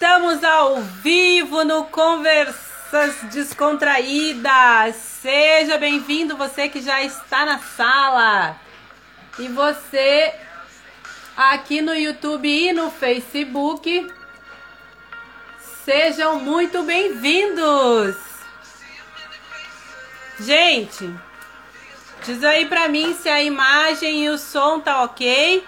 Estamos ao vivo no Conversas Descontraídas. Seja bem-vindo, você que já está na sala. E você aqui no YouTube e no Facebook. Sejam muito bem-vindos. Gente, diz aí pra mim se a imagem e o som tá ok.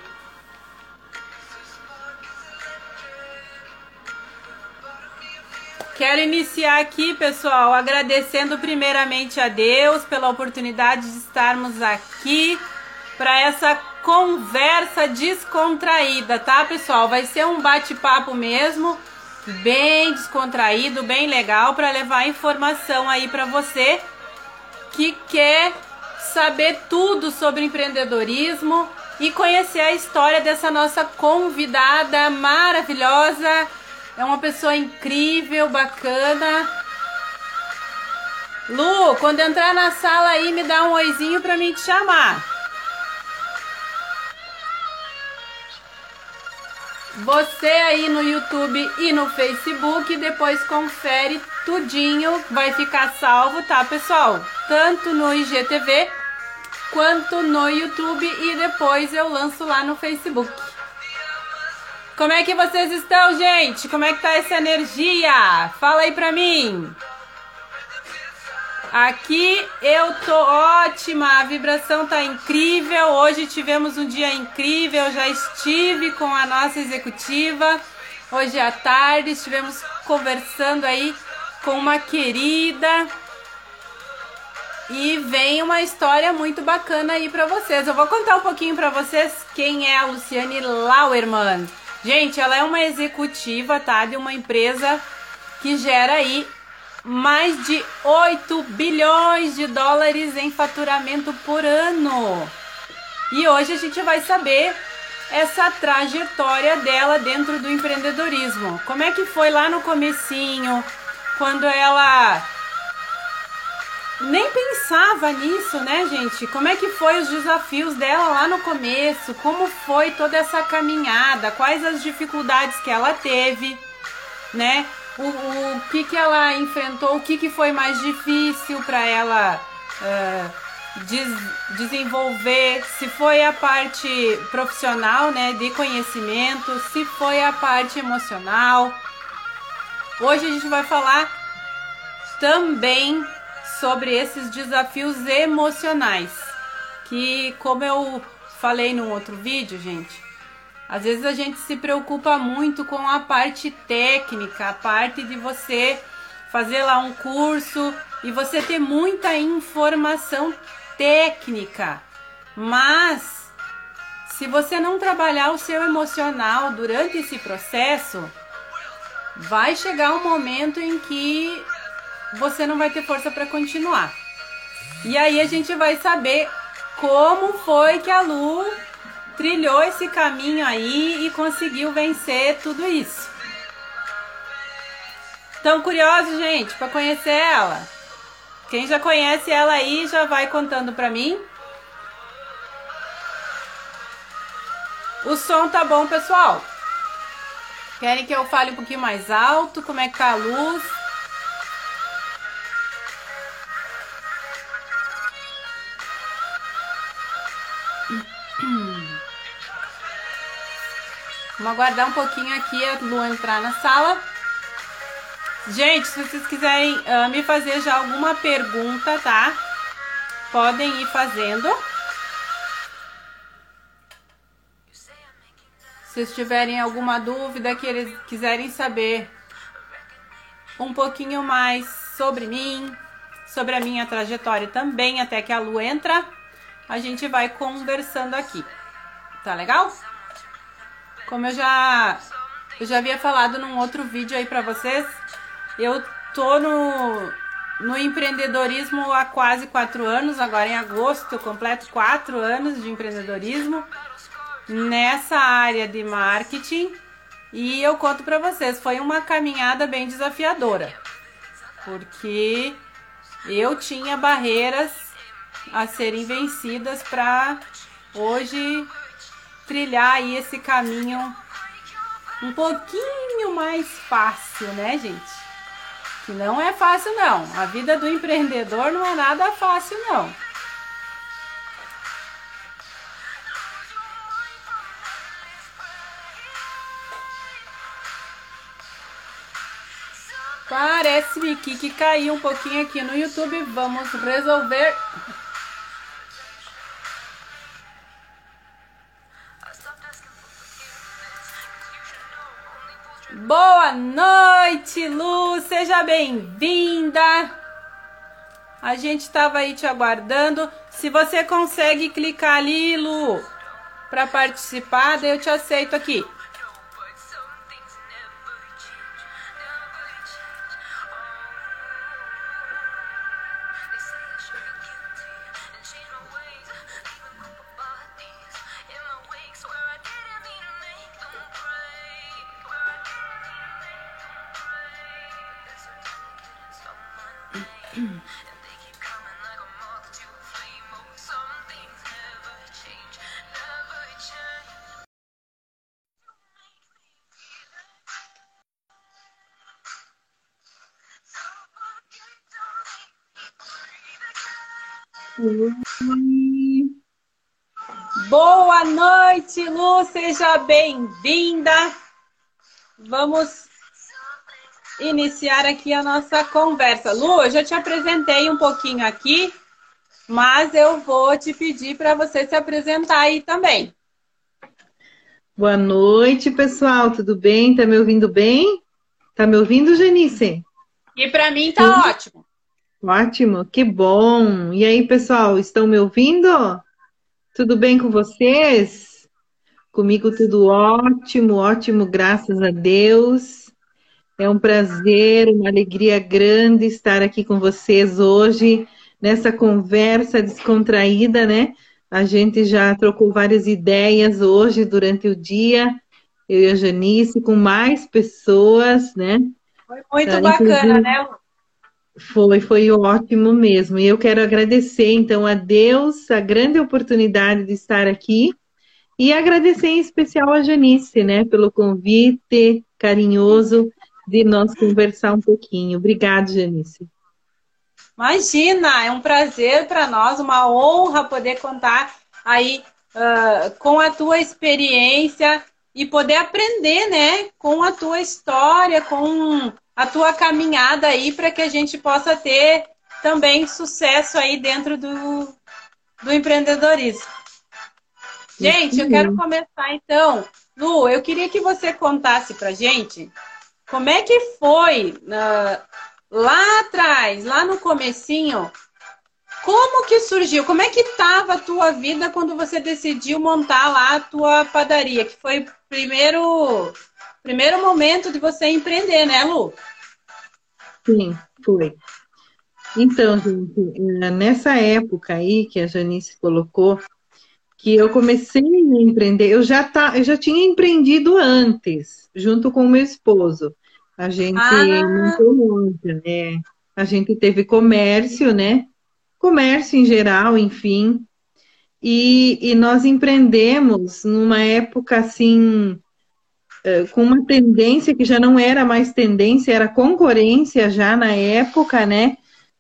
Quero iniciar aqui, pessoal, agradecendo primeiramente a Deus pela oportunidade de estarmos aqui para essa conversa descontraída, tá, pessoal? Vai ser um bate-papo mesmo, bem descontraído, bem legal para levar informação aí para você que quer saber tudo sobre empreendedorismo e conhecer a história dessa nossa convidada maravilhosa é uma pessoa incrível, bacana. Lu, quando entrar na sala aí, me dá um oizinho pra mim te chamar. Você aí no YouTube e no Facebook, depois confere tudinho, vai ficar salvo, tá, pessoal? Tanto no IGTV quanto no YouTube e depois eu lanço lá no Facebook. Como é que vocês estão, gente? Como é que tá essa energia? Fala aí pra mim. Aqui eu tô ótima, a vibração tá incrível. Hoje tivemos um dia incrível. Já estive com a nossa executiva. Hoje à tarde estivemos conversando aí com uma querida. E vem uma história muito bacana aí para vocês. Eu vou contar um pouquinho para vocês quem é a Luciane Lauerman. Gente, ela é uma executiva, tá? De uma empresa que gera aí mais de 8 bilhões de dólares em faturamento por ano. E hoje a gente vai saber essa trajetória dela dentro do empreendedorismo. Como é que foi lá no comecinho, quando ela nem pensava nisso, né, gente? Como é que foi os desafios dela lá no começo? Como foi toda essa caminhada? Quais as dificuldades que ela teve, né? O, o que que ela enfrentou? O que que foi mais difícil para ela uh, des, desenvolver? Se foi a parte profissional, né, de conhecimento? Se foi a parte emocional? Hoje a gente vai falar também sobre esses desafios emocionais. Que, como eu falei num outro vídeo, gente, às vezes a gente se preocupa muito com a parte técnica, a parte de você fazer lá um curso e você ter muita informação técnica. Mas se você não trabalhar o seu emocional durante esse processo, vai chegar um momento em que você não vai ter força para continuar. E aí a gente vai saber como foi que a Lu trilhou esse caminho aí e conseguiu vencer tudo isso. Tão curioso, gente, para conhecer ela? Quem já conhece ela aí já vai contando para mim. O som tá bom, pessoal? Querem que eu fale um pouquinho mais alto? Como é que tá a luz? Vamos aguardar um pouquinho aqui a Lu entrar na sala. Gente, se vocês quiserem uh, me fazer já alguma pergunta, tá? Podem ir fazendo. Se tiverem alguma dúvida, que eles quiserem saber um pouquinho mais sobre mim, sobre a minha trajetória também, até que a Lu entra, a gente vai conversando aqui. Tá legal? Como eu já, eu já havia falado num outro vídeo aí pra vocês, eu tô no, no empreendedorismo há quase quatro anos, agora em agosto eu completo quatro anos de empreendedorismo nessa área de marketing. E eu conto para vocês, foi uma caminhada bem desafiadora, porque eu tinha barreiras a serem vencidas para hoje trilhar aí esse caminho um pouquinho mais fácil, né, gente? Que não é fácil não. A vida do empreendedor não é nada fácil não. Parece-me que, caiu um pouquinho aqui no YouTube. Vamos resolver. Boa noite, Lu, seja bem-vinda. A gente estava aí te aguardando. Se você consegue clicar ali, Lu, para participar, eu te aceito aqui. Boa noite, Lu, seja bem-vinda. Vamos iniciar aqui a nossa conversa. Lu, eu já te apresentei um pouquinho aqui, mas eu vou te pedir para você se apresentar aí também. Boa noite, pessoal. Tudo bem? Tá me ouvindo bem? Tá me ouvindo, Genice? E para mim tá Sim. ótimo. Ótimo, que bom. E aí, pessoal, estão me ouvindo? Tudo bem com vocês? Comigo tudo ótimo, ótimo, graças a Deus. É um prazer, uma alegria grande estar aqui com vocês hoje, nessa conversa descontraída, né? A gente já trocou várias ideias hoje durante o dia, eu e a Janice, com mais pessoas, né? Foi muito uh, bacana, né? Foi, foi ótimo mesmo. E eu quero agradecer, então, a Deus a grande oportunidade de estar aqui e agradecer em especial a Janice, né, pelo convite carinhoso de nós conversar um pouquinho. Obrigada, Janice. Imagina, é um prazer para nós, uma honra poder contar aí uh, com a tua experiência e poder aprender, né, com a tua história, com a tua caminhada aí para que a gente possa ter também sucesso aí dentro do, do empreendedorismo. Gente, eu quero começar então. Lu, eu queria que você contasse para gente como é que foi uh, lá atrás, lá no comecinho, como que surgiu? Como é que estava a tua vida quando você decidiu montar lá a tua padaria? Que foi o primeiro, primeiro momento de você empreender, né, Lu? Sim, foi. Então, gente, é, nessa época aí que a Janice colocou, que eu comecei a empreender, eu já, tá, eu já tinha empreendido antes, junto com o meu esposo. A gente ah. montou loja, né? A gente teve comércio, né? Comércio em geral, enfim. E, e nós empreendemos numa época assim eh, com uma tendência que já não era mais tendência, era concorrência já na época, né?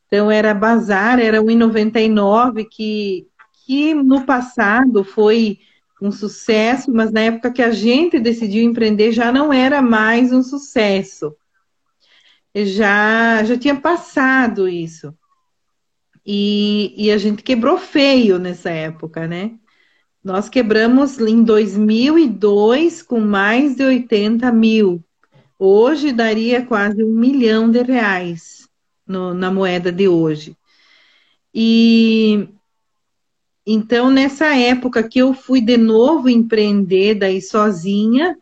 Então era bazar, era o 1,99 que, que no passado foi um sucesso, mas na época que a gente decidiu empreender já não era mais um sucesso. Já, já tinha passado isso. E, e a gente quebrou feio nessa época, né? Nós quebramos em 2002 com mais de 80 mil. Hoje daria quase um milhão de reais no, na moeda de hoje. E então, nessa época que eu fui de novo empreender, daí sozinha,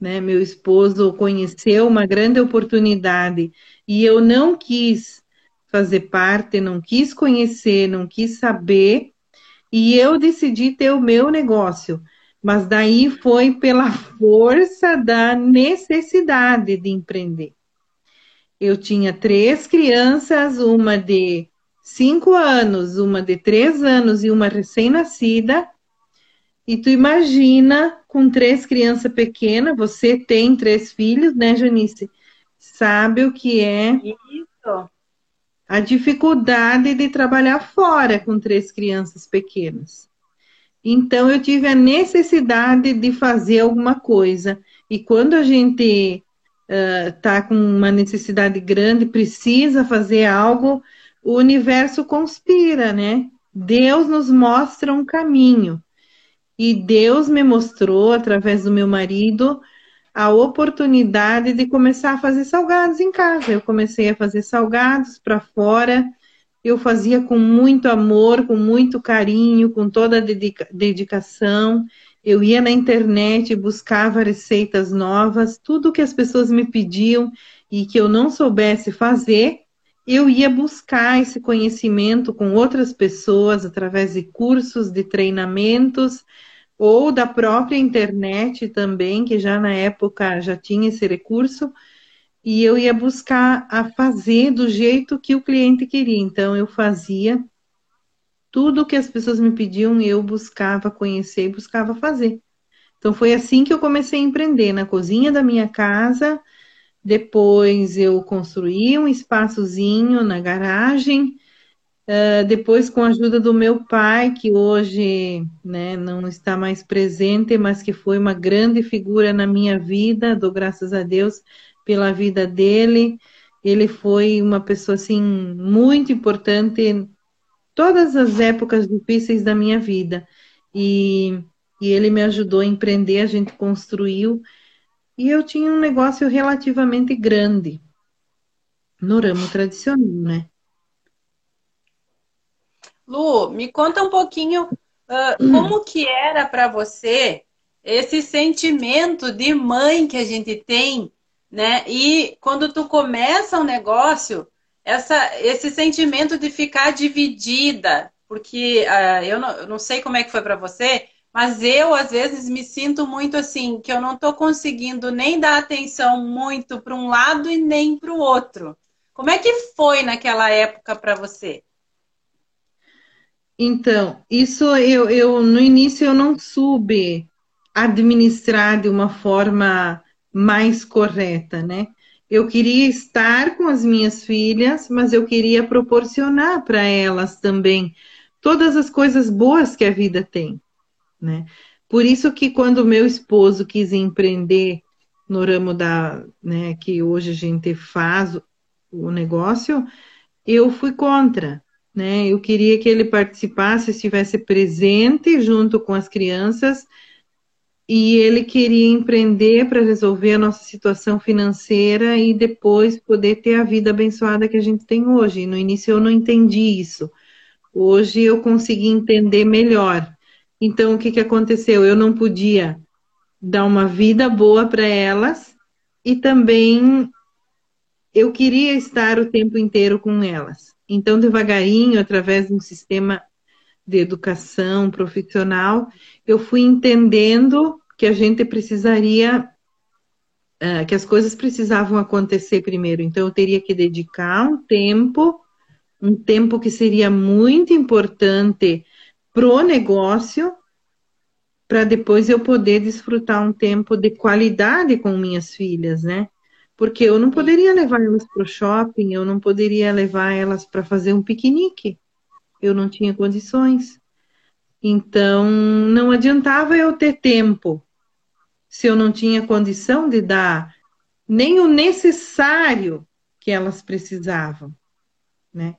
né? Meu esposo conheceu uma grande oportunidade e eu não quis fazer parte, não quis conhecer, não quis saber e eu decidi ter o meu negócio. Mas daí foi pela força da necessidade de empreender. Eu tinha três crianças, uma de cinco anos, uma de três anos e uma recém-nascida. E tu imagina com três crianças pequenas, você tem três filhos, né, Janice? Sabe o que é Isso. a dificuldade de trabalhar fora com três crianças pequenas. Então eu tive a necessidade de fazer alguma coisa. E quando a gente está uh, com uma necessidade grande, precisa fazer algo, o universo conspira, né? Deus nos mostra um caminho. E Deus me mostrou, através do meu marido, a oportunidade de começar a fazer salgados em casa. Eu comecei a fazer salgados para fora. Eu fazia com muito amor, com muito carinho, com toda a dedica dedicação. Eu ia na internet, buscava receitas novas, tudo que as pessoas me pediam e que eu não soubesse fazer, eu ia buscar esse conhecimento com outras pessoas através de cursos, de treinamentos ou da própria internet também, que já na época já tinha esse recurso, e eu ia buscar a fazer do jeito que o cliente queria. Então eu fazia tudo que as pessoas me pediam, eu buscava conhecer e buscava fazer. Então foi assim que eu comecei a empreender na cozinha da minha casa. Depois eu construí um espaçozinho na garagem Uh, depois, com a ajuda do meu pai, que hoje né, não está mais presente, mas que foi uma grande figura na minha vida, dou graças a Deus pela vida dele. Ele foi uma pessoa assim muito importante em todas as épocas difíceis da minha vida. E, e ele me ajudou a empreender, a gente construiu. E eu tinha um negócio relativamente grande no ramo tradicional, né? Lu, me conta um pouquinho uh, como que era para você esse sentimento de mãe que a gente tem, né? E quando tu começa um negócio, essa, esse sentimento de ficar dividida, porque uh, eu, não, eu não sei como é que foi para você, mas eu às vezes me sinto muito assim que eu não estou conseguindo nem dar atenção muito para um lado e nem para o outro. Como é que foi naquela época para você? Então, isso eu, eu no início eu não soube administrar de uma forma mais correta, né? Eu queria estar com as minhas filhas, mas eu queria proporcionar para elas também todas as coisas boas que a vida tem, né? Por isso que quando meu esposo quis empreender no ramo da, né, que hoje a gente faz o negócio, eu fui contra, né? Eu queria que ele participasse, estivesse presente junto com as crianças e ele queria empreender para resolver a nossa situação financeira e depois poder ter a vida abençoada que a gente tem hoje. No início eu não entendi isso. Hoje eu consegui entender melhor. Então o que, que aconteceu? Eu não podia dar uma vida boa para elas e também eu queria estar o tempo inteiro com elas. Então, devagarinho, através de um sistema de educação profissional, eu fui entendendo que a gente precisaria, uh, que as coisas precisavam acontecer primeiro. Então, eu teria que dedicar um tempo, um tempo que seria muito importante pro negócio, para depois eu poder desfrutar um tempo de qualidade com minhas filhas, né? Porque eu não poderia levar elas para o shopping, eu não poderia levar elas para fazer um piquenique. Eu não tinha condições. Então, não adiantava eu ter tempo se eu não tinha condição de dar nem o necessário que elas precisavam, né?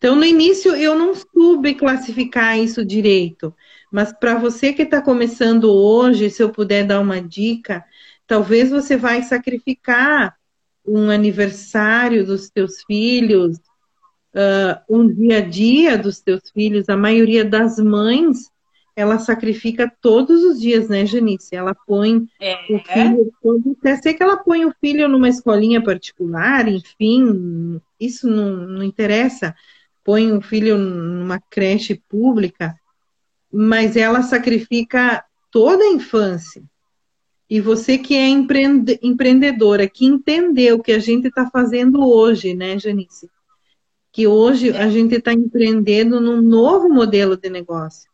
Então, no início, eu não soube classificar isso direito, mas para você que está começando hoje, se eu puder dar uma dica, talvez você vai sacrificar um aniversário dos teus filhos, uh, um dia a dia dos teus filhos, a maioria das mães, ela sacrifica todos os dias, né, Janice? Ela põe é. o filho, todo, até sei que ela põe o filho numa escolinha particular, enfim, isso não, não interessa. Põe o filho numa creche pública, mas ela sacrifica toda a infância. E você que é empreende, empreendedora, que entendeu o que a gente está fazendo hoje, né, Janice? Que hoje a gente está empreendendo num novo modelo de negócio.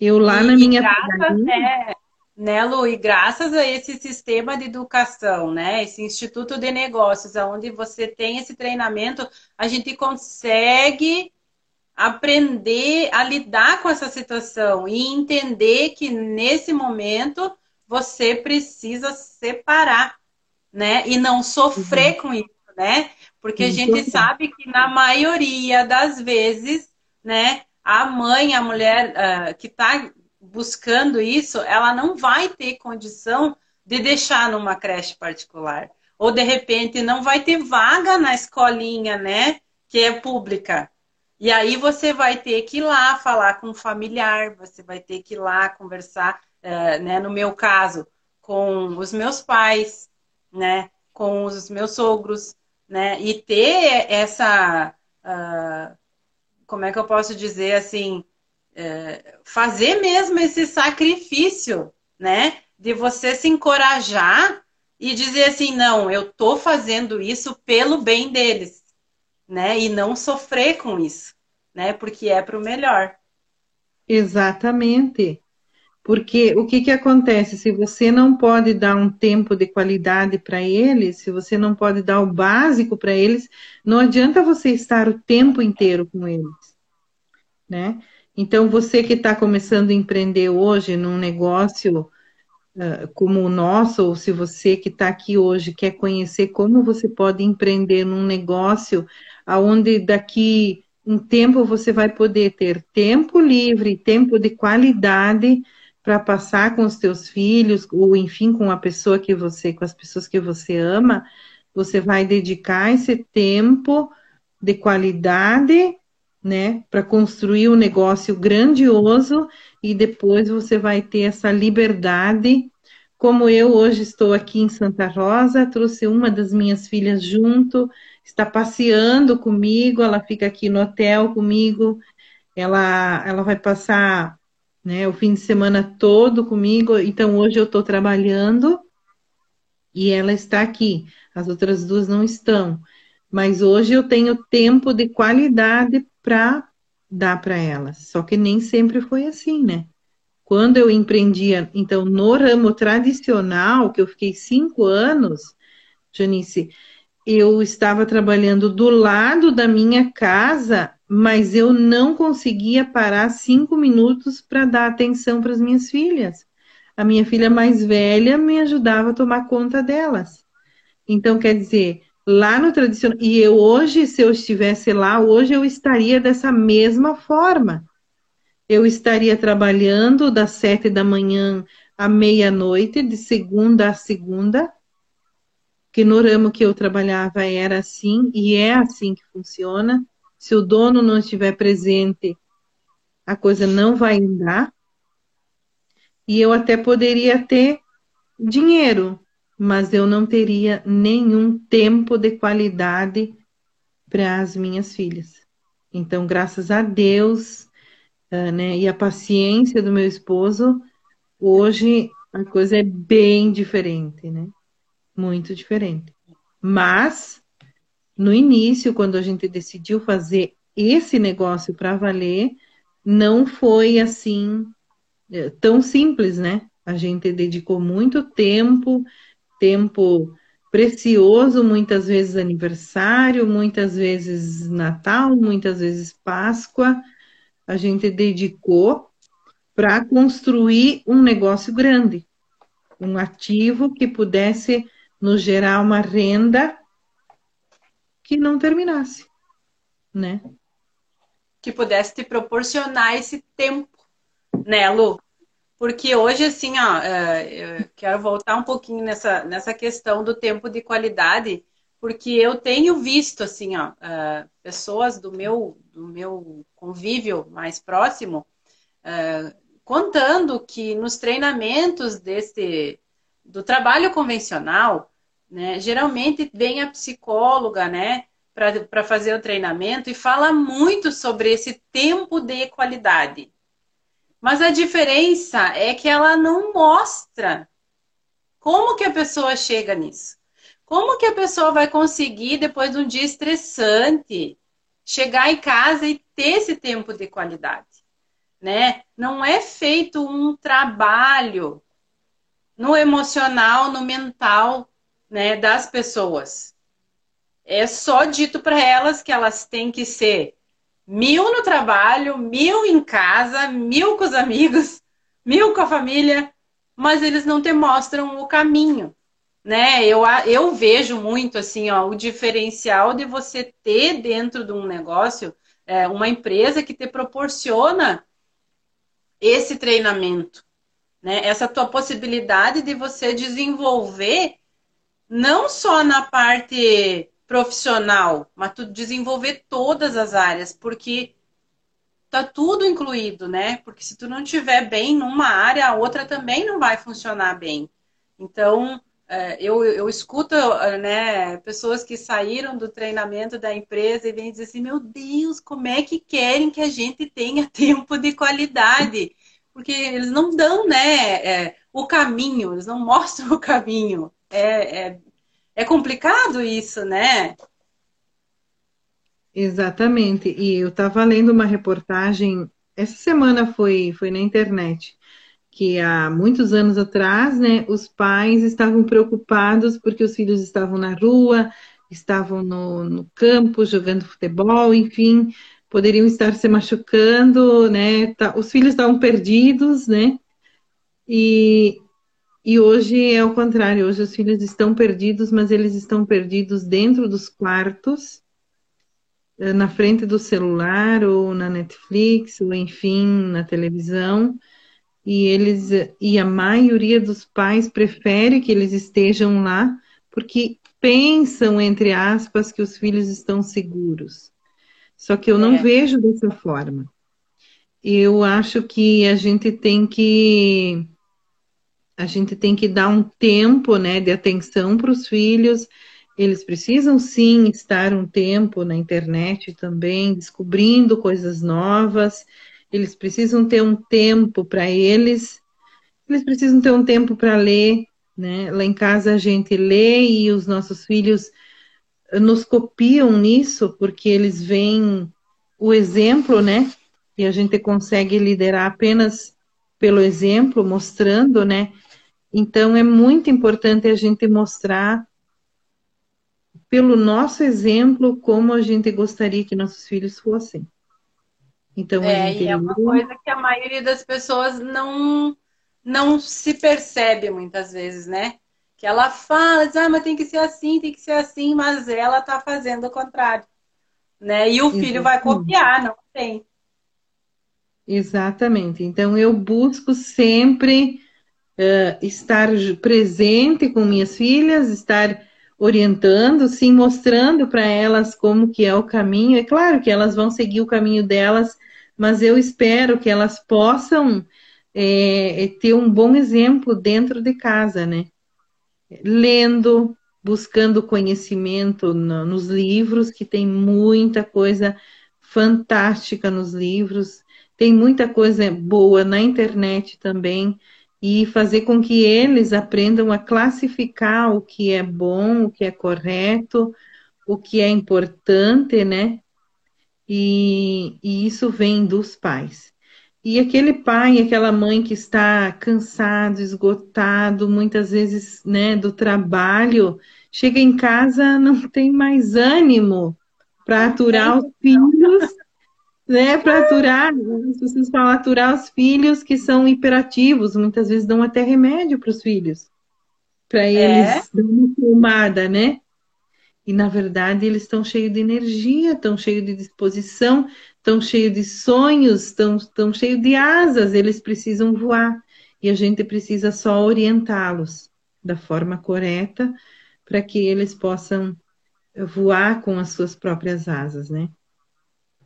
Eu lá e, na minha graças, é, né, Lu? E graças a esse sistema de educação, né? Esse Instituto de Negócios, onde você tem esse treinamento, a gente consegue aprender a lidar com essa situação e entender que nesse momento você precisa separar, né? E não sofrer uhum. com isso, né? Porque a gente sabe que na maioria das vezes, né, a mãe, a mulher uh, que está buscando isso, ela não vai ter condição de deixar numa creche particular. Ou de repente não vai ter vaga na escolinha, né? Que é pública. E aí você vai ter que ir lá falar com um familiar, você vai ter que ir lá conversar, uh, né? No meu caso, com os meus pais, né? Com os meus sogros, né? E ter essa, uh, como é que eu posso dizer assim, uh, fazer mesmo esse sacrifício, né? De você se encorajar e dizer assim, não, eu tô fazendo isso pelo bem deles, né? E não sofrer com isso, né? Porque é para o melhor. Exatamente. Porque o que, que acontece? Se você não pode dar um tempo de qualidade para eles, se você não pode dar o básico para eles, não adianta você estar o tempo inteiro com eles, né? Então, você que está começando a empreender hoje num negócio uh, como o nosso, ou se você que está aqui hoje quer conhecer como você pode empreender num negócio aonde daqui um tempo você vai poder ter tempo livre, tempo de qualidade para passar com os teus filhos, ou enfim, com a pessoa que você, com as pessoas que você ama, você vai dedicar esse tempo de qualidade, né, para construir um negócio grandioso e depois você vai ter essa liberdade. Como eu hoje estou aqui em Santa Rosa, trouxe uma das minhas filhas junto, está passeando comigo, ela fica aqui no hotel comigo, ela, ela vai passar né? O fim de semana todo comigo. Então hoje eu estou trabalhando e ela está aqui. As outras duas não estão. Mas hoje eu tenho tempo de qualidade para dar para elas. Só que nem sempre foi assim, né? Quando eu empreendia, então, no ramo tradicional, que eu fiquei cinco anos, Janice, eu estava trabalhando do lado da minha casa mas eu não conseguia parar cinco minutos para dar atenção para as minhas filhas. A minha filha mais velha me ajudava a tomar conta delas. Então, quer dizer, lá no tradicional. E eu hoje, se eu estivesse lá, hoje eu estaria dessa mesma forma. Eu estaria trabalhando das sete da manhã à meia-noite, de segunda a segunda, que no ramo que eu trabalhava era assim, e é assim que funciona se o dono não estiver presente, a coisa não vai andar. E eu até poderia ter dinheiro, mas eu não teria nenhum tempo de qualidade para as minhas filhas. Então, graças a Deus, uh, né, e a paciência do meu esposo, hoje a coisa é bem diferente, né? Muito diferente. Mas no início, quando a gente decidiu fazer esse negócio para valer, não foi assim é, tão simples, né? A gente dedicou muito tempo, tempo precioso, muitas vezes aniversário, muitas vezes Natal, muitas vezes Páscoa. A gente dedicou para construir um negócio grande, um ativo que pudesse nos gerar uma renda que não terminasse, né? Que pudesse te proporcionar esse tempo, né, Lu? Porque hoje, assim, ó, é, eu quero voltar um pouquinho nessa, nessa questão do tempo de qualidade, porque eu tenho visto, assim, ó, é, pessoas do meu, do meu convívio mais próximo é, contando que nos treinamentos desse, do trabalho convencional, né? Geralmente vem a psicóloga, né, para fazer o treinamento e fala muito sobre esse tempo de qualidade. Mas a diferença é que ela não mostra como que a pessoa chega nisso. Como que a pessoa vai conseguir, depois de um dia estressante, chegar em casa e ter esse tempo de qualidade? né? Não é feito um trabalho no emocional, no mental, né, das pessoas. É só dito para elas que elas têm que ser mil no trabalho, mil em casa, mil com os amigos, mil com a família, mas eles não te mostram o caminho, né? Eu, eu vejo muito assim, ó, o diferencial de você ter dentro de um negócio é, uma empresa que te proporciona esse treinamento, né? Essa tua possibilidade de você desenvolver não só na parte profissional, mas tu desenvolver todas as áreas, porque tá tudo incluído, né? Porque se tu não tiver bem numa área, a outra também não vai funcionar bem. Então, é, eu, eu escuto né, pessoas que saíram do treinamento da empresa e vêm dizer assim, meu Deus, como é que querem que a gente tenha tempo de qualidade? Porque eles não dão né, é, o caminho, eles não mostram o caminho. É, é, é complicado isso, né? Exatamente. E eu estava lendo uma reportagem, essa semana foi, foi na internet, que há muitos anos atrás, né, os pais estavam preocupados porque os filhos estavam na rua, estavam no, no campo jogando futebol, enfim, poderiam estar se machucando, né? Tá, os filhos estavam perdidos, né? E, e hoje é o contrário, hoje os filhos estão perdidos, mas eles estão perdidos dentro dos quartos, eh, na frente do celular ou na Netflix, ou enfim, na televisão, e eles e a maioria dos pais prefere que eles estejam lá porque pensam entre aspas que os filhos estão seguros. Só que eu não é. vejo dessa forma. Eu acho que a gente tem que a gente tem que dar um tempo, né, de atenção para os filhos eles precisam sim estar um tempo na internet também, descobrindo coisas novas. Eles precisam ter um tempo para eles. Eles precisam ter um tempo para ler, né? Lá em casa a gente lê e os nossos filhos nos copiam nisso porque eles veem o exemplo, né? E a gente consegue liderar apenas pelo exemplo, mostrando, né? Então é muito importante a gente mostrar pelo nosso exemplo, como a gente gostaria que nossos filhos fossem. Então, é, e é uma coisa que a maioria das pessoas não, não se percebe muitas vezes, né? Que ela fala, diz, ah, mas tem que ser assim, tem que ser assim, mas ela está fazendo o contrário. Né? E o filho Exatamente. vai copiar, não tem. Exatamente. Então, eu busco sempre uh, estar presente com minhas filhas, estar orientando, sim, mostrando para elas como que é o caminho. É claro que elas vão seguir o caminho delas, mas eu espero que elas possam é, é ter um bom exemplo dentro de casa, né? Lendo, buscando conhecimento no, nos livros, que tem muita coisa fantástica nos livros, tem muita coisa boa na internet também e fazer com que eles aprendam a classificar o que é bom, o que é correto, o que é importante, né? E, e isso vem dos pais. E aquele pai, aquela mãe que está cansado, esgotado, muitas vezes, né, do trabalho, chega em casa, não tem mais ânimo para aturar os filhos né, para aturar, as pessoas falam aturar os filhos que são hiperativos, muitas vezes dão até remédio para os filhos, para é? eles é? dar uma tomada, né? E na verdade eles estão cheios de energia, estão cheios de disposição, estão cheios de sonhos, estão, estão cheios de asas, eles precisam voar. E a gente precisa só orientá-los da forma correta para que eles possam voar com as suas próprias asas, né?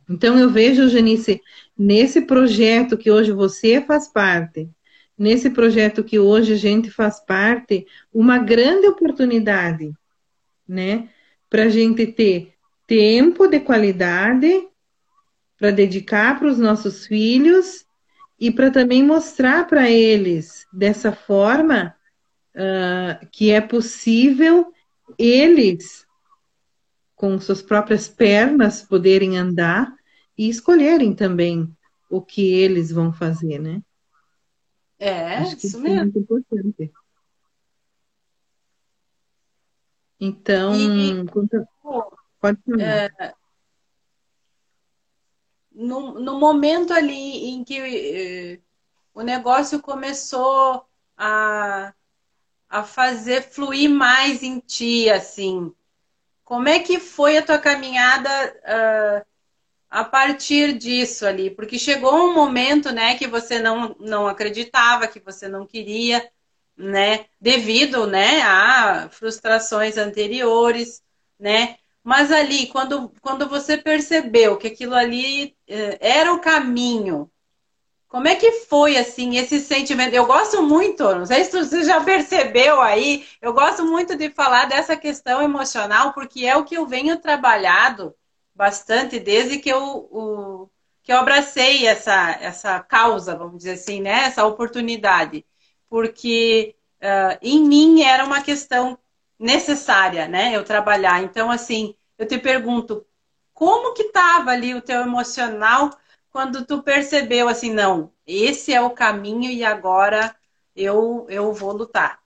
Então, eu vejo, Janice, nesse projeto que hoje você faz parte, nesse projeto que hoje a gente faz parte, uma grande oportunidade, né? Para a gente ter tempo de qualidade para dedicar para os nossos filhos e para também mostrar para eles dessa forma uh, que é possível eles, com suas próprias pernas, poderem andar e escolherem também o que eles vão fazer, né? É, Acho que isso, isso mesmo. é muito importante. Então, e, pode. É, no, no momento ali em que eh, o negócio começou a, a fazer fluir mais em ti, assim, como é que foi a tua caminhada uh, a partir disso ali? Porque chegou um momento, né, que você não, não acreditava, que você não queria, né, devido, né, a frustrações anteriores, né? Mas ali, quando, quando você percebeu que aquilo ali eh, era o caminho, como é que foi, assim, esse sentimento? Eu gosto muito, não sei se você já percebeu aí, eu gosto muito de falar dessa questão emocional, porque é o que eu venho trabalhado bastante desde que eu, o, que eu abracei essa, essa causa, vamos dizer assim, né? Essa oportunidade. Porque uh, em mim era uma questão necessária, né? Eu trabalhar. Então, assim, eu te pergunto, como que estava ali o teu emocional quando tu percebeu assim, não, esse é o caminho e agora eu, eu vou lutar?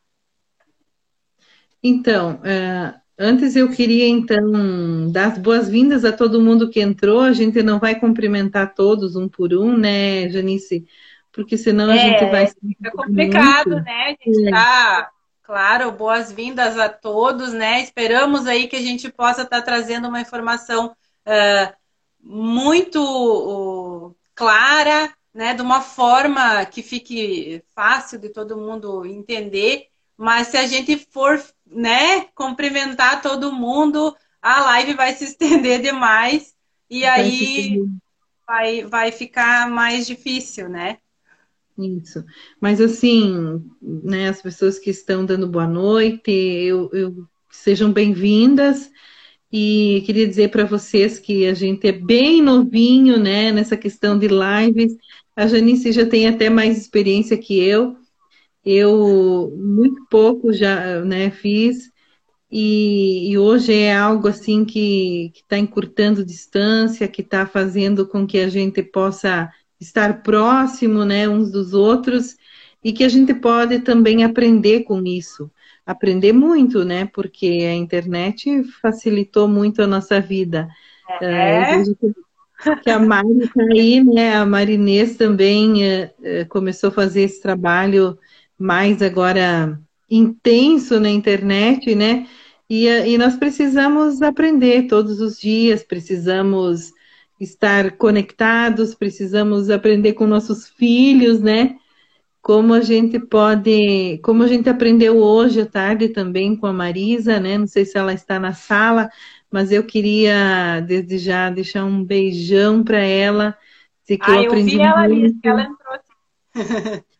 Então, uh, antes eu queria então dar as boas-vindas a todo mundo que entrou. A gente não vai cumprimentar todos um por um, né, Janice? Porque senão a é, gente vai. Fica complicado, muito. né? A gente é. tá Claro, boas-vindas a todos, né? Esperamos aí que a gente possa estar tá trazendo uma informação uh, muito uh, clara, né? De uma forma que fique fácil de todo mundo entender. Mas se a gente for, né, cumprimentar todo mundo, a live vai se estender demais e vai aí vai, vai ficar mais difícil, né? Isso. Mas assim, né, as pessoas que estão dando boa noite, eu, eu sejam bem-vindas. E queria dizer para vocês que a gente é bem novinho, né, nessa questão de lives. A Janice já tem até mais experiência que eu. Eu muito pouco já, né, fiz. E, e hoje é algo assim que está encurtando distância, que está fazendo com que a gente possa estar próximo, né, uns dos outros, e que a gente pode também aprender com isso. Aprender muito, né? Porque a internet facilitou muito a nossa vida. É. Uh, que a Mari está aí, né? A Marinês também uh, começou a fazer esse trabalho mais agora intenso na internet, né? E, e nós precisamos aprender todos os dias, precisamos estar conectados, precisamos aprender com nossos filhos, né? Como a gente pode, como a gente aprendeu hoje à tarde também com a Marisa, né? Não sei se ela está na sala, mas eu queria desde já deixar um beijão para ela. que ah, eu aprendi eu vi ela muito. ali, ela entrou.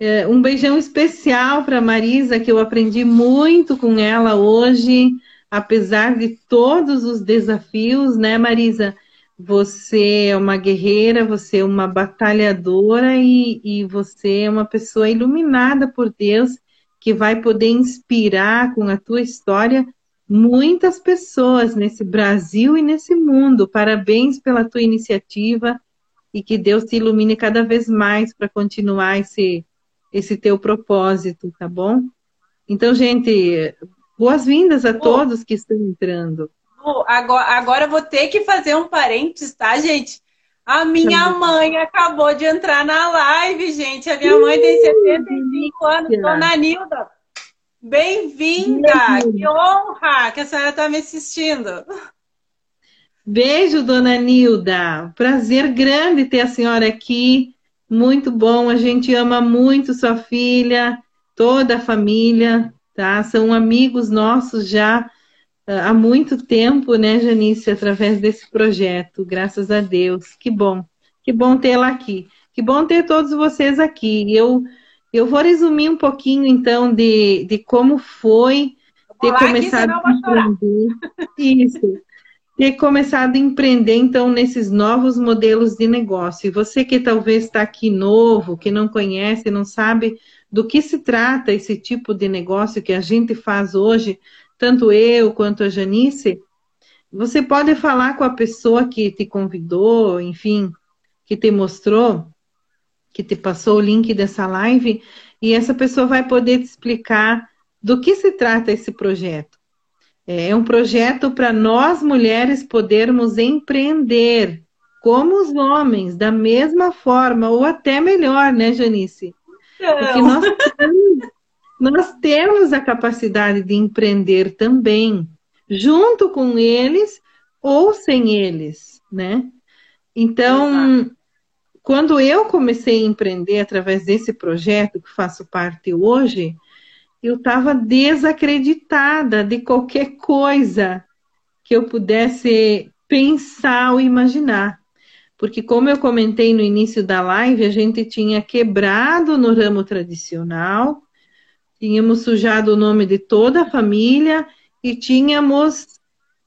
é, um beijão especial para Marisa, que eu aprendi muito com ela hoje, apesar de todos os desafios, né, Marisa? Você é uma guerreira, você é uma batalhadora e, e você é uma pessoa iluminada por Deus que vai poder inspirar com a tua história muitas pessoas nesse Brasil e nesse mundo. Parabéns pela tua iniciativa e que Deus te ilumine cada vez mais para continuar esse, esse teu propósito, tá bom? Então, gente, boas-vindas a todos que estão entrando agora, agora eu vou ter que fazer um parênteses, tá, gente? A minha mãe acabou de entrar na live, gente. A minha mãe tem 75 anos, Dona Nilda. Bem-vinda! Que honra que a senhora está me assistindo. Beijo, Dona Nilda. Prazer grande ter a senhora aqui. Muito bom. A gente ama muito sua filha, toda a família, tá? São amigos nossos já há muito tempo, né, Janice, através desse projeto, graças a Deus. Que bom, que bom tê-la aqui. Que bom ter todos vocês aqui. Eu, eu vou resumir um pouquinho, então, de, de como foi ter começado a empreender. Isso. Ter começado a empreender, então, nesses novos modelos de negócio. E você que talvez está aqui novo, que não conhece, não sabe do que se trata esse tipo de negócio que a gente faz hoje, tanto eu quanto a Janice, você pode falar com a pessoa que te convidou, enfim, que te mostrou, que te passou o link dessa live, e essa pessoa vai poder te explicar do que se trata esse projeto. É um projeto para nós mulheres podermos empreender como os homens, da mesma forma, ou até melhor, né, Janice? Porque nós temos, nós temos a capacidade de empreender também, junto com eles ou sem eles, né? Então, Exato. quando eu comecei a empreender através desse projeto que faço parte hoje, eu estava desacreditada de qualquer coisa que eu pudesse pensar ou imaginar. Porque, como eu comentei no início da live, a gente tinha quebrado no ramo tradicional, tínhamos sujado o nome de toda a família e tínhamos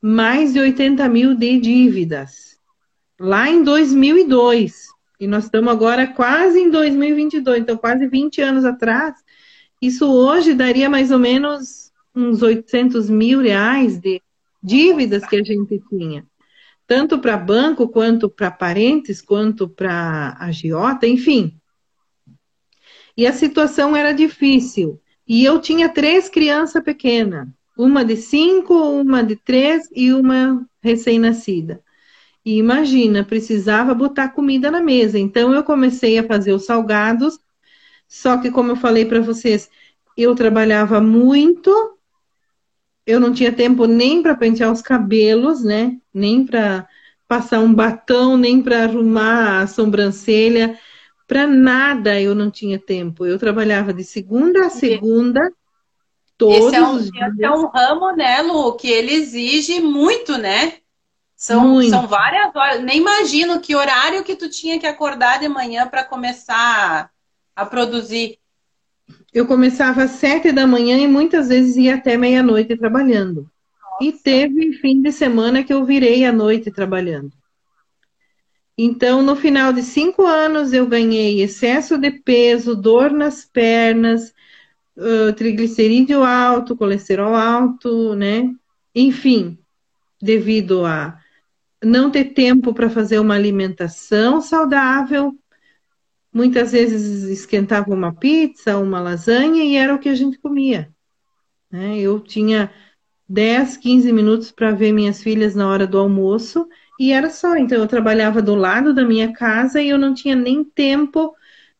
mais de 80 mil de dívidas. Lá em 2002. E nós estamos agora quase em 2022, então quase 20 anos atrás. Isso hoje daria mais ou menos uns 800 mil reais de dívidas que a gente tinha. Tanto para banco, quanto para parentes, quanto para agiota, enfim. E a situação era difícil. E eu tinha três crianças pequenas. Uma de cinco, uma de três e uma recém-nascida. E imagina, precisava botar comida na mesa. Então eu comecei a fazer os salgados só que, como eu falei para vocês, eu trabalhava muito, eu não tinha tempo nem para pentear os cabelos, né? Nem para passar um batom, nem para arrumar a sobrancelha, para nada eu não tinha tempo. Eu trabalhava de segunda a segunda, todos esse é um, os dias. Esse é um ramo, né, Lu, que ele exige muito, né? São, são várias horas. Nem imagino que horário que tu tinha que acordar de manhã para começar a produzir? Eu começava às sete da manhã e muitas vezes ia até meia-noite trabalhando. Nossa. E teve fim de semana que eu virei à noite trabalhando. Então, no final de cinco anos, eu ganhei excesso de peso, dor nas pernas, uh, triglicerídeo alto, colesterol alto, né? Enfim, devido a não ter tempo para fazer uma alimentação saudável, Muitas vezes esquentava uma pizza, uma lasanha e era o que a gente comia. Né? Eu tinha 10, 15 minutos para ver minhas filhas na hora do almoço e era só. Então eu trabalhava do lado da minha casa e eu não tinha nem tempo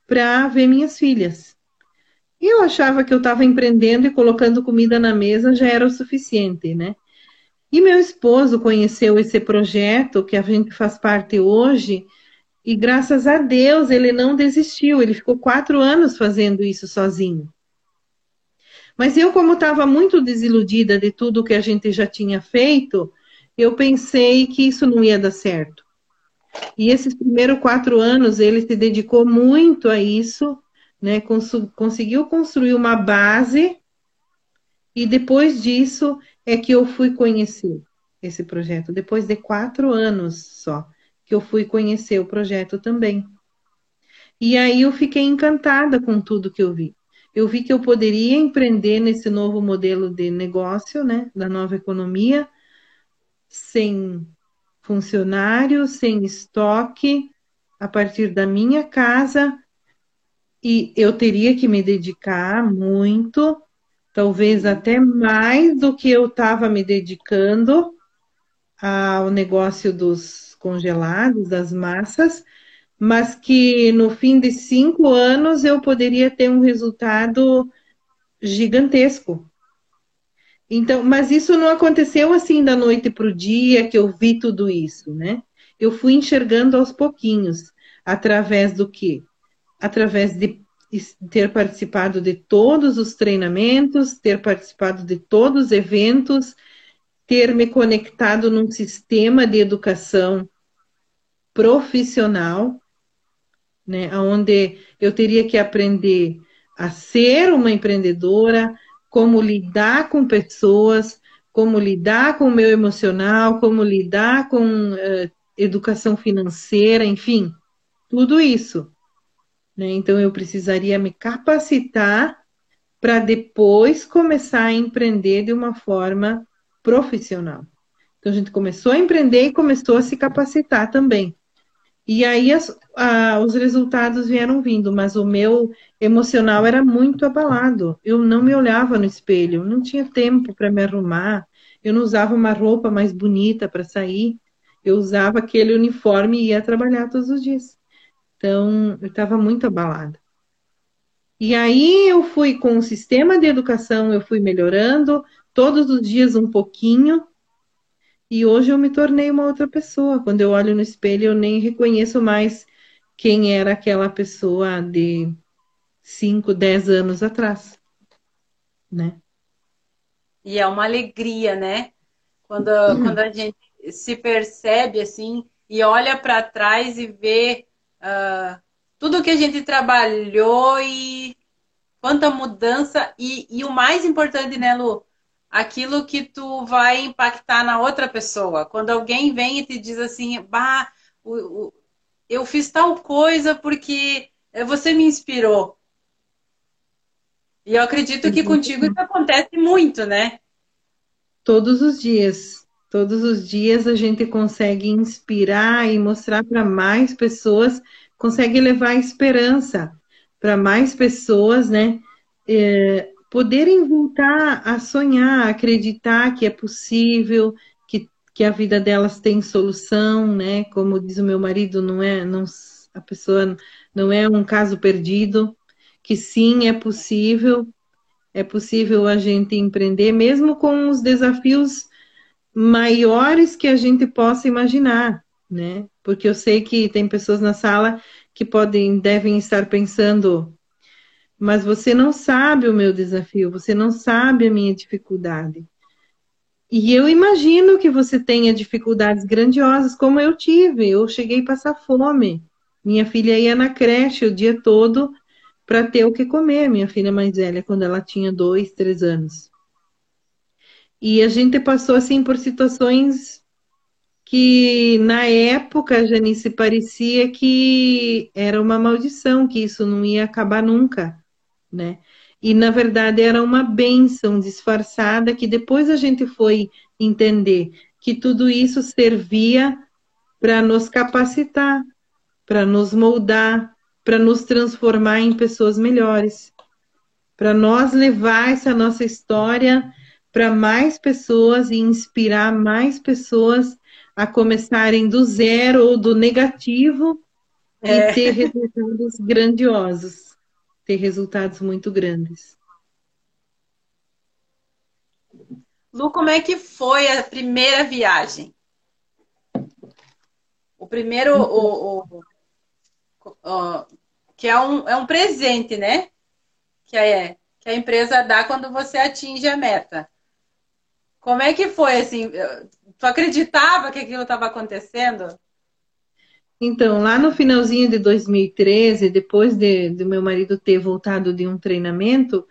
para ver minhas filhas. E eu achava que eu estava empreendendo e colocando comida na mesa já era o suficiente, né? E meu esposo conheceu esse projeto que a gente faz parte hoje e graças a Deus ele não desistiu, ele ficou quatro anos fazendo isso sozinho. Mas eu, como estava muito desiludida de tudo que a gente já tinha feito, eu pensei que isso não ia dar certo. E esses primeiros quatro anos ele se dedicou muito a isso, né? Cons conseguiu construir uma base, e depois disso é que eu fui conhecer esse projeto, depois de quatro anos só que eu fui conhecer o projeto também. E aí eu fiquei encantada com tudo que eu vi. Eu vi que eu poderia empreender nesse novo modelo de negócio, né, da nova economia, sem funcionário, sem estoque, a partir da minha casa, e eu teria que me dedicar muito, talvez até mais do que eu estava me dedicando ao negócio dos congelados, das massas, mas que no fim de cinco anos eu poderia ter um resultado gigantesco. Então, mas isso não aconteceu assim da noite para o dia que eu vi tudo isso, né? Eu fui enxergando aos pouquinhos, através do quê? Através de ter participado de todos os treinamentos, ter participado de todos os eventos, ter me conectado num sistema de educação profissional, né, onde eu teria que aprender a ser uma empreendedora, como lidar com pessoas, como lidar com o meu emocional, como lidar com uh, educação financeira, enfim, tudo isso. Né? Então eu precisaria me capacitar para depois começar a empreender de uma forma profissional. Então a gente começou a empreender e começou a se capacitar também. E aí as, a, os resultados vieram vindo, mas o meu emocional era muito abalado. Eu não me olhava no espelho, não tinha tempo para me arrumar, eu não usava uma roupa mais bonita para sair, eu usava aquele uniforme e ia trabalhar todos os dias. Então, eu estava muito abalada. E aí eu fui com o sistema de educação, eu fui melhorando, todos os dias um pouquinho, e hoje eu me tornei uma outra pessoa. Quando eu olho no espelho, eu nem reconheço mais quem era aquela pessoa de 5, 10 anos atrás, né? E é uma alegria, né? Quando, uhum. quando a gente se percebe assim e olha para trás e vê uh, tudo que a gente trabalhou e quanta mudança e, e o mais importante, né, Lu? Aquilo que tu vai impactar na outra pessoa. Quando alguém vem e te diz assim, bah, eu fiz tal coisa porque você me inspirou. E eu acredito que contigo isso acontece muito, né? Todos os dias. Todos os dias a gente consegue inspirar e mostrar para mais pessoas, consegue levar esperança para mais pessoas, né? É, poderem voltar a sonhar, acreditar que é possível, que, que a vida delas tem solução, né? Como diz o meu marido, não é, não, a pessoa não é um caso perdido, que sim é possível, é possível a gente empreender, mesmo com os desafios maiores que a gente possa imaginar, né? Porque eu sei que tem pessoas na sala que podem, devem estar pensando, mas você não sabe o meu desafio, você não sabe a minha dificuldade. E eu imagino que você tenha dificuldades grandiosas, como eu tive. Eu cheguei a passar fome. Minha filha ia na creche o dia todo para ter o que comer, minha filha mais velha, quando ela tinha dois, três anos. E a gente passou assim por situações que na época, Janice, parecia que era uma maldição, que isso não ia acabar nunca, né? E na verdade era uma bênção disfarçada que depois a gente foi entender que tudo isso servia para nos capacitar, para nos moldar, para nos transformar em pessoas melhores, para nós levar essa nossa história para mais pessoas e inspirar mais pessoas a começarem do zero ou do negativo é. e ter resultados grandiosos, ter resultados muito grandes. Lu, como é que foi a primeira viagem? O primeiro, o, o, que é um, é um presente, né? Que, é, que a empresa dá quando você atinge a meta. Como é que foi, assim? Tu acreditava que aquilo estava acontecendo? Então, lá no finalzinho de 2013, depois de, de meu marido ter voltado de um treinamento,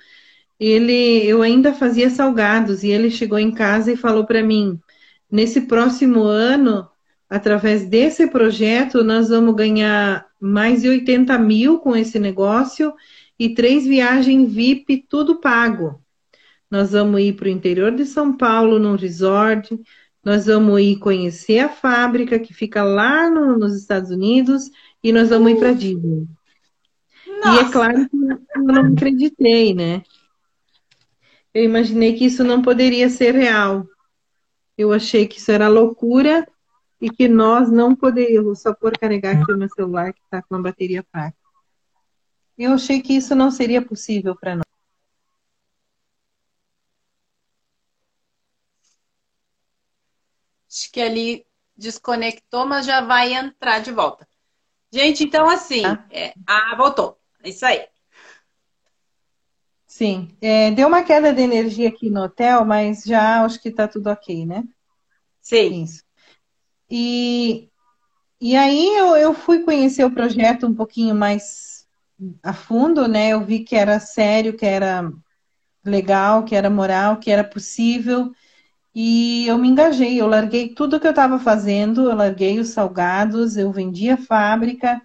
ele, eu ainda fazia salgados e ele chegou em casa e falou para mim: nesse próximo ano, através desse projeto, nós vamos ganhar mais de 80 mil com esse negócio e três viagens VIP, tudo pago. Nós vamos ir para o interior de São Paulo, num resort, nós vamos ir conhecer a fábrica que fica lá no, nos Estados Unidos e nós vamos ir para Disney. Nossa. E é claro que eu não acreditei, né? Eu imaginei que isso não poderia ser real. Eu achei que isso era loucura e que nós não poderíamos só por carregar aqui o meu celular que está com a bateria fraca. Eu achei que isso não seria possível para nós. Acho que ali desconectou, mas já vai entrar de volta. Gente, então assim, ah, é, ah voltou. É isso aí. Sim, é, deu uma queda de energia aqui no hotel, mas já acho que está tudo ok, né? Sim. Isso. E, e aí eu, eu fui conhecer o projeto um pouquinho mais a fundo, né? Eu vi que era sério, que era legal, que era moral, que era possível. E eu me engajei, eu larguei tudo que eu estava fazendo, eu larguei os salgados, eu vendi a fábrica.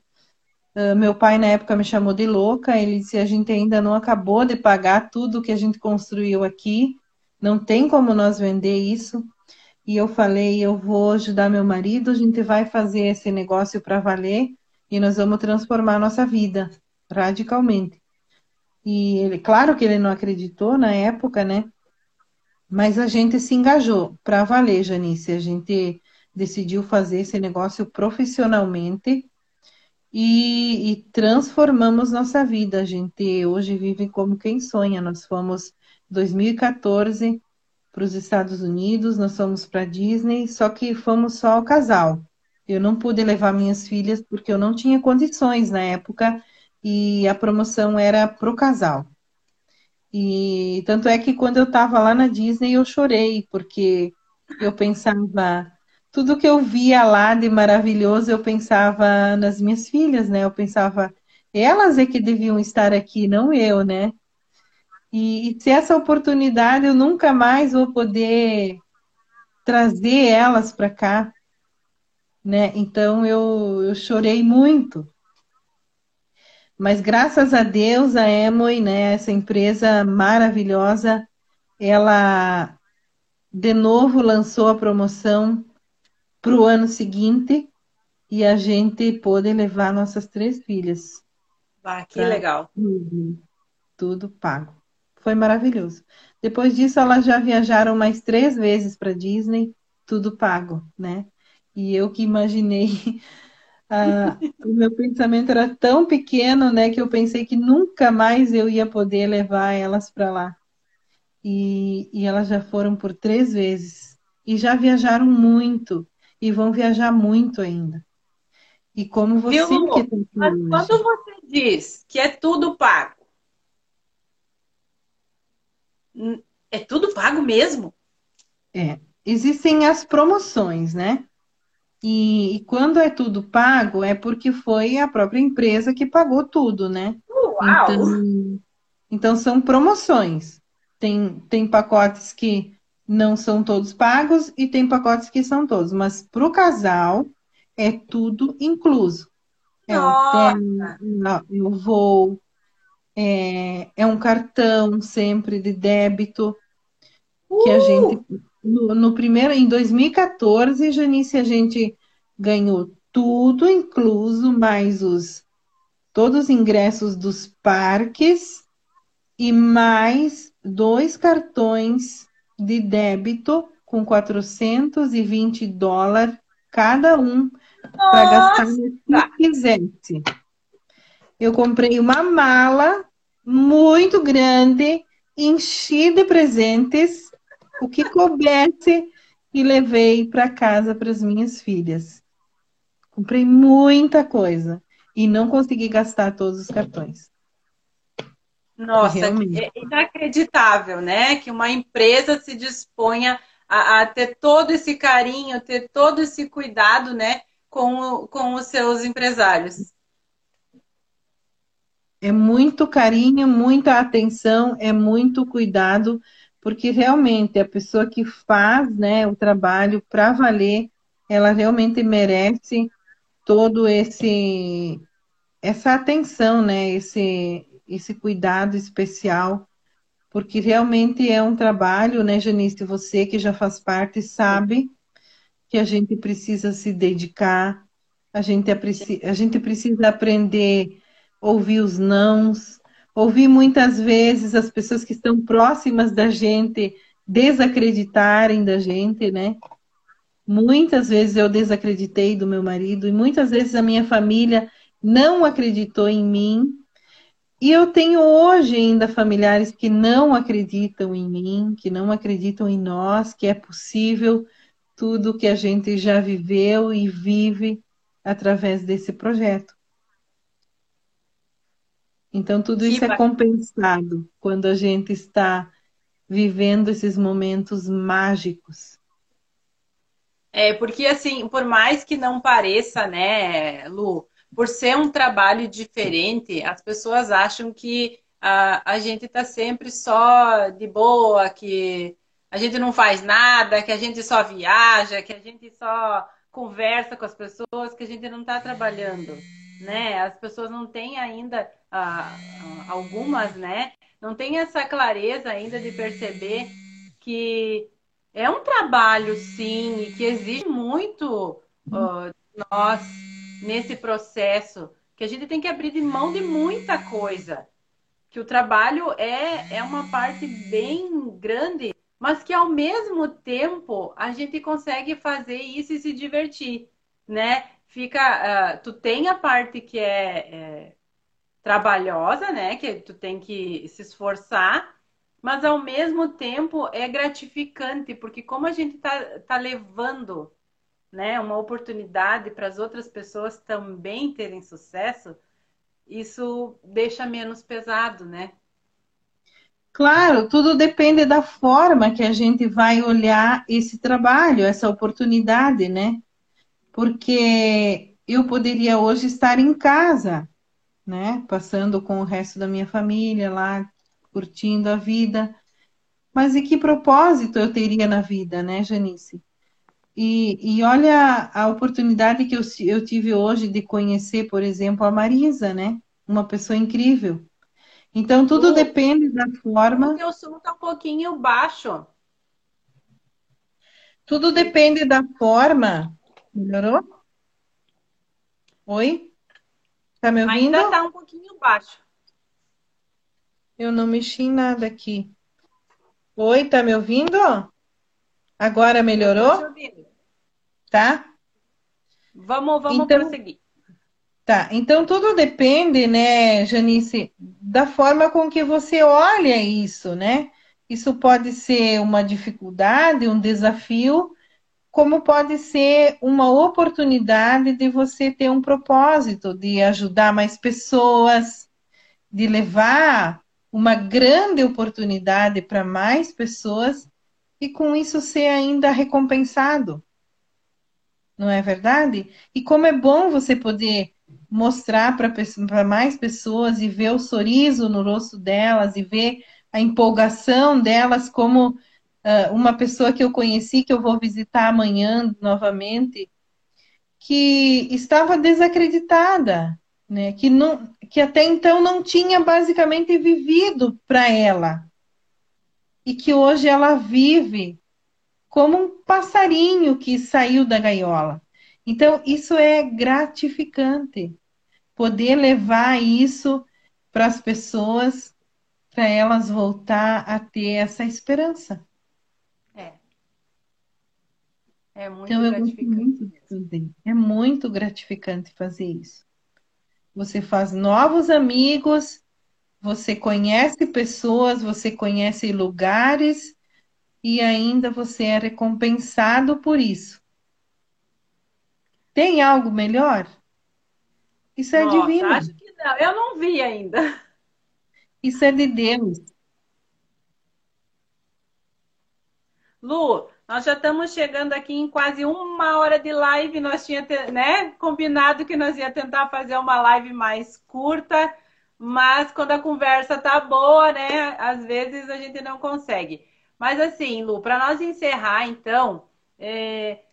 Uh, meu pai na época me chamou de louca, ele disse: a gente ainda não acabou de pagar tudo que a gente construiu aqui, não tem como nós vender isso. e eu falei, eu vou ajudar meu marido, a gente vai fazer esse negócio para valer e nós vamos transformar a nossa vida radicalmente. E ele, claro que ele não acreditou na época, né? Mas a gente se engajou para valer, Janice. A gente decidiu fazer esse negócio profissionalmente e, e, transformamos nossa vida. A gente hoje vive como quem sonha. Nós fomos 2014 para os Estados Unidos, nós fomos para Disney, só que fomos só o casal. Eu não pude levar minhas filhas porque eu não tinha condições na época e a promoção era para o casal. E tanto é que quando eu estava lá na Disney eu chorei porque eu pensava tudo que eu via lá de maravilhoso eu pensava nas minhas filhas, né? Eu pensava elas é que deviam estar aqui, não eu, né? E, e se essa oportunidade eu nunca mais vou poder trazer elas para cá, né? Então eu, eu chorei muito. Mas graças a Deus, a Emoi, né, essa empresa maravilhosa, ela de novo lançou a promoção para o ano seguinte e a gente pôde levar nossas três filhas. Ah, que legal. Tudo, tudo pago foi maravilhoso. Depois disso, elas já viajaram mais três vezes para Disney, tudo pago, né? E eu que imaginei, uh, o meu pensamento era tão pequeno, né, que eu pensei que nunca mais eu ia poder levar elas para lá. E, e elas já foram por três vezes e já viajaram muito e vão viajar muito ainda. E como você Viu, que mas quando você diz que é tudo pago, É tudo pago mesmo? É. Existem as promoções, né? E, e, quando é tudo pago, é porque foi a própria empresa que pagou tudo, né? Uau! Então, então são promoções. Tem, tem pacotes que não são todos pagos e tem pacotes que são todos. Mas para o casal é tudo incluso. É Nossa. hotel, o voo, é, é um cartão sempre de débito uh! que a gente no, no, primeiro em 2014, Janice, a gente ganhou tudo incluso, mais os todos os ingressos dos parques e mais dois cartões de débito com 420 dólares cada um para gastar o que quisesse. Eu comprei uma mala muito grande, enchi de presentes, o que coubesse, e levei para casa para as minhas filhas. Comprei muita coisa e não consegui gastar todos os cartões. Nossa, Realmente. é inacreditável, né? Que uma empresa se disponha a, a, ter todo esse carinho, ter todo esse cuidado, né, com, com os seus empresários é muito carinho, muita atenção, é muito cuidado, porque realmente a pessoa que faz né, o trabalho para valer, ela realmente merece todo esse essa atenção, né, esse esse cuidado especial, porque realmente é um trabalho, né, Janice, você que já faz parte sabe que a gente precisa se dedicar, a gente, a gente precisa aprender ouvir os nãos, ouvir muitas vezes as pessoas que estão próximas da gente desacreditarem da gente, né? Muitas vezes eu desacreditei do meu marido e muitas vezes a minha família não acreditou em mim. E eu tenho hoje ainda familiares que não acreditam em mim, que não acreditam em nós, que é possível tudo que a gente já viveu e vive através desse projeto. Então, tudo isso é compensado quando a gente está vivendo esses momentos mágicos. É, porque assim, por mais que não pareça, né, Lu, por ser um trabalho diferente, as pessoas acham que a, a gente está sempre só de boa, que a gente não faz nada, que a gente só viaja, que a gente só conversa com as pessoas, que a gente não está trabalhando, né? As pessoas não têm ainda algumas, né, não tem essa clareza ainda de perceber que é um trabalho, sim, que exige muito uh, nós nesse processo, que a gente tem que abrir de mão de muita coisa. Que o trabalho é, é uma parte bem grande, mas que ao mesmo tempo a gente consegue fazer isso e se divertir, né? Fica, uh, tu tem a parte que é, é trabalhosa, né? Que tu tem que se esforçar, mas ao mesmo tempo é gratificante, porque como a gente tá, tá levando né, uma oportunidade para as outras pessoas também terem sucesso, isso deixa menos pesado, né? Claro, tudo depende da forma que a gente vai olhar esse trabalho, essa oportunidade, né? Porque eu poderia hoje estar em casa, né? Passando com o resto da minha família lá, curtindo a vida. Mas e que propósito eu teria na vida, né, Janice? E, e olha a oportunidade que eu, eu tive hoje de conhecer, por exemplo, a Marisa, né? Uma pessoa incrível. Então, tudo depende da forma. O teu som um pouquinho baixo. Tudo depende da forma. Melhorou? Oi? Tá me ouvindo? Ainda está um pouquinho baixo. Eu não mexi em nada aqui. Oi, tá me ouvindo? Agora melhorou? Tá? Vamos, vamos então, prosseguir. Tá, então tudo depende, né, Janice, da forma com que você olha isso, né? Isso pode ser uma dificuldade, um desafio, como pode ser uma oportunidade de você ter um propósito, de ajudar mais pessoas, de levar uma grande oportunidade para mais pessoas e com isso ser ainda recompensado. Não é verdade? E como é bom você poder mostrar para mais pessoas e ver o sorriso no rosto delas e ver a empolgação delas como uma pessoa que eu conheci, que eu vou visitar amanhã novamente, que estava desacreditada, né? Que, não, que até então não tinha basicamente vivido para ela. E que hoje ela vive como um passarinho que saiu da gaiola. Então, isso é gratificante. Poder levar isso para as pessoas, para elas voltar a ter essa esperança. É. É muito então, gratificante. Muito é muito gratificante fazer isso. Você faz novos amigos, você conhece pessoas, você conhece lugares e ainda você é recompensado por isso. Tem algo melhor? Isso é Nossa, divino. Acho que não. Eu não vi ainda. Isso é de Deus. Lu, nós já estamos chegando aqui em quase uma hora de live. Nós tínhamos né, combinado que nós ia tentar fazer uma live mais curta, mas quando a conversa tá boa, né? Às vezes a gente não consegue. Mas assim, Lu, para nós encerrar, então, é,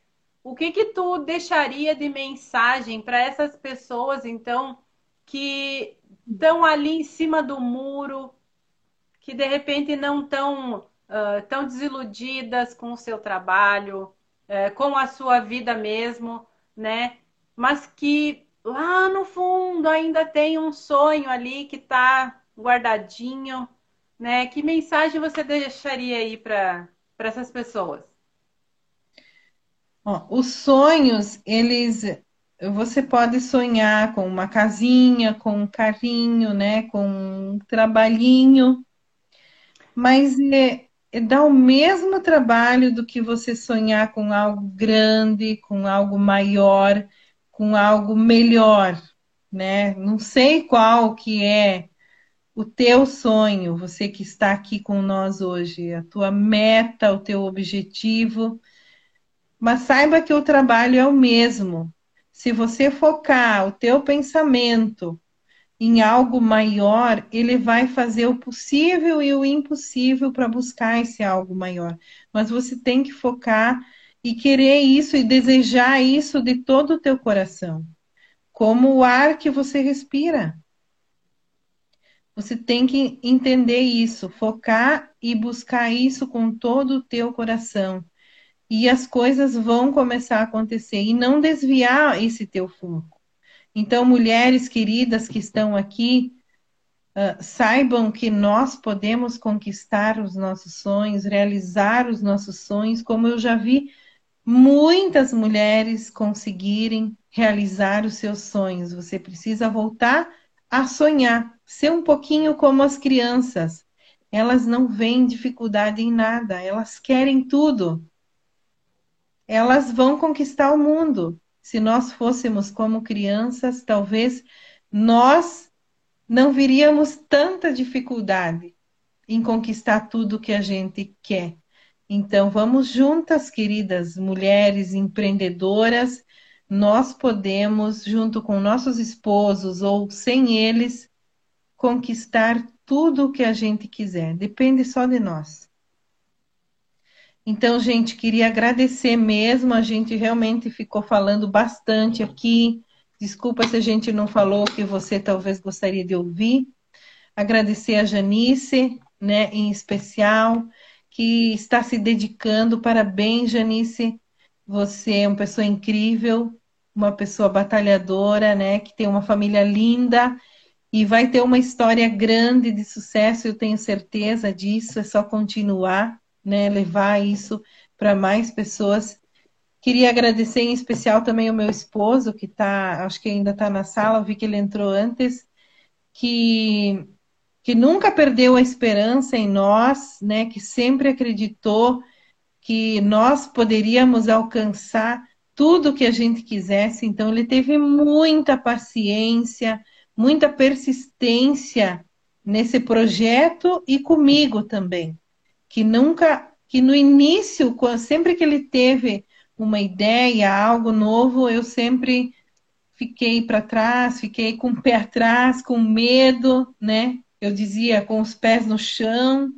o que que tu deixaria de mensagem para essas pessoas, então, que estão ali em cima do muro, que de repente não estão uh, tão desiludidas com o seu trabalho, uh, com a sua vida mesmo, né? Mas que lá no fundo ainda tem um sonho ali que está guardadinho, né? Que mensagem você deixaria aí para essas pessoas? Ó, os sonhos, eles você pode sonhar com uma casinha, com um carrinho, né, com um trabalhinho, mas é dá o mesmo trabalho do que você sonhar com algo grande, com algo maior, com algo melhor, né? Não sei qual que é o teu sonho, você que está aqui com nós hoje, a tua meta, o teu objetivo mas saiba que o trabalho é o mesmo. Se você focar o teu pensamento em algo maior, ele vai fazer o possível e o impossível para buscar esse algo maior. Mas você tem que focar e querer isso e desejar isso de todo o teu coração, como o ar que você respira. Você tem que entender isso, focar e buscar isso com todo o teu coração e as coisas vão começar a acontecer e não desviar esse teu foco. Então, mulheres queridas que estão aqui, uh, saibam que nós podemos conquistar os nossos sonhos, realizar os nossos sonhos, como eu já vi muitas mulheres conseguirem realizar os seus sonhos. Você precisa voltar a sonhar, ser um pouquinho como as crianças. Elas não veem dificuldade em nada, elas querem tudo. Elas vão conquistar o mundo. Se nós fôssemos como crianças, talvez nós não viríamos tanta dificuldade em conquistar tudo que a gente quer. Então, vamos juntas, queridas mulheres empreendedoras, nós podemos, junto com nossos esposos ou sem eles, conquistar tudo o que a gente quiser. Depende só de nós. Então, gente, queria agradecer mesmo. A gente realmente ficou falando bastante aqui. Desculpa se a gente não falou o que você talvez gostaria de ouvir. Agradecer a Janice, né, em especial, que está se dedicando. Parabéns, Janice. Você é uma pessoa incrível uma pessoa batalhadora, né, que tem uma família linda e vai ter uma história grande de sucesso, eu tenho certeza disso, é só continuar, né, levar isso para mais pessoas. Queria agradecer em especial também o meu esposo, que tá, acho que ainda está na sala, vi que ele entrou antes, que, que nunca perdeu a esperança em nós, né, que sempre acreditou que nós poderíamos alcançar tudo que a gente quisesse. Então, ele teve muita paciência, muita persistência nesse projeto e comigo também. Que nunca, que no início, sempre que ele teve uma ideia, algo novo, eu sempre fiquei para trás, fiquei com o pé atrás, com medo, né? Eu dizia com os pés no chão,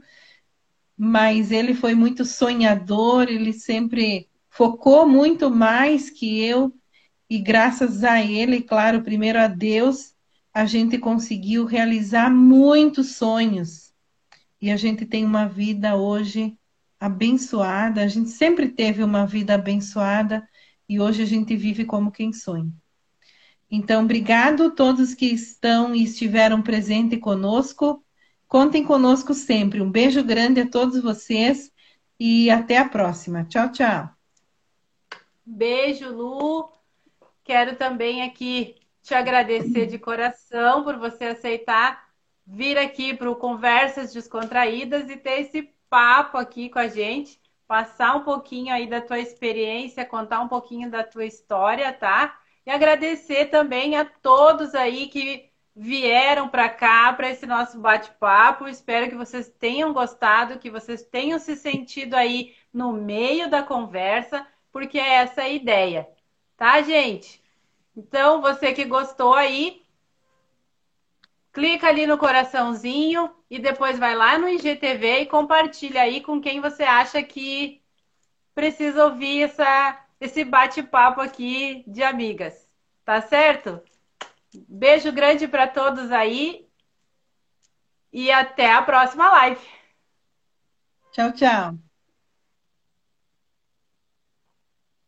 mas ele foi muito sonhador, ele sempre focou muito mais que eu, e graças a ele, claro, primeiro a Deus, a gente conseguiu realizar muitos sonhos. E a gente tem uma vida hoje abençoada, a gente sempre teve uma vida abençoada e hoje a gente vive como quem sonha. Então, obrigado a todos que estão e estiveram presentes conosco. Contem conosco sempre. Um beijo grande a todos vocês e até a próxima. Tchau, tchau. Beijo, Lu. Quero também aqui te agradecer de coração por você aceitar vir aqui para o Conversas Descontraídas e ter esse papo aqui com a gente, passar um pouquinho aí da tua experiência, contar um pouquinho da tua história, tá? E agradecer também a todos aí que vieram para cá para esse nosso bate-papo. Espero que vocês tenham gostado, que vocês tenham se sentido aí no meio da conversa porque é essa a ideia, tá, gente? Então, você que gostou aí, clica ali no coraçãozinho e depois vai lá no IGTV e compartilha aí com quem você acha que precisa ouvir essa, esse bate-papo aqui de amigas. Tá certo? Beijo grande para todos aí e até a próxima live. Tchau, tchau.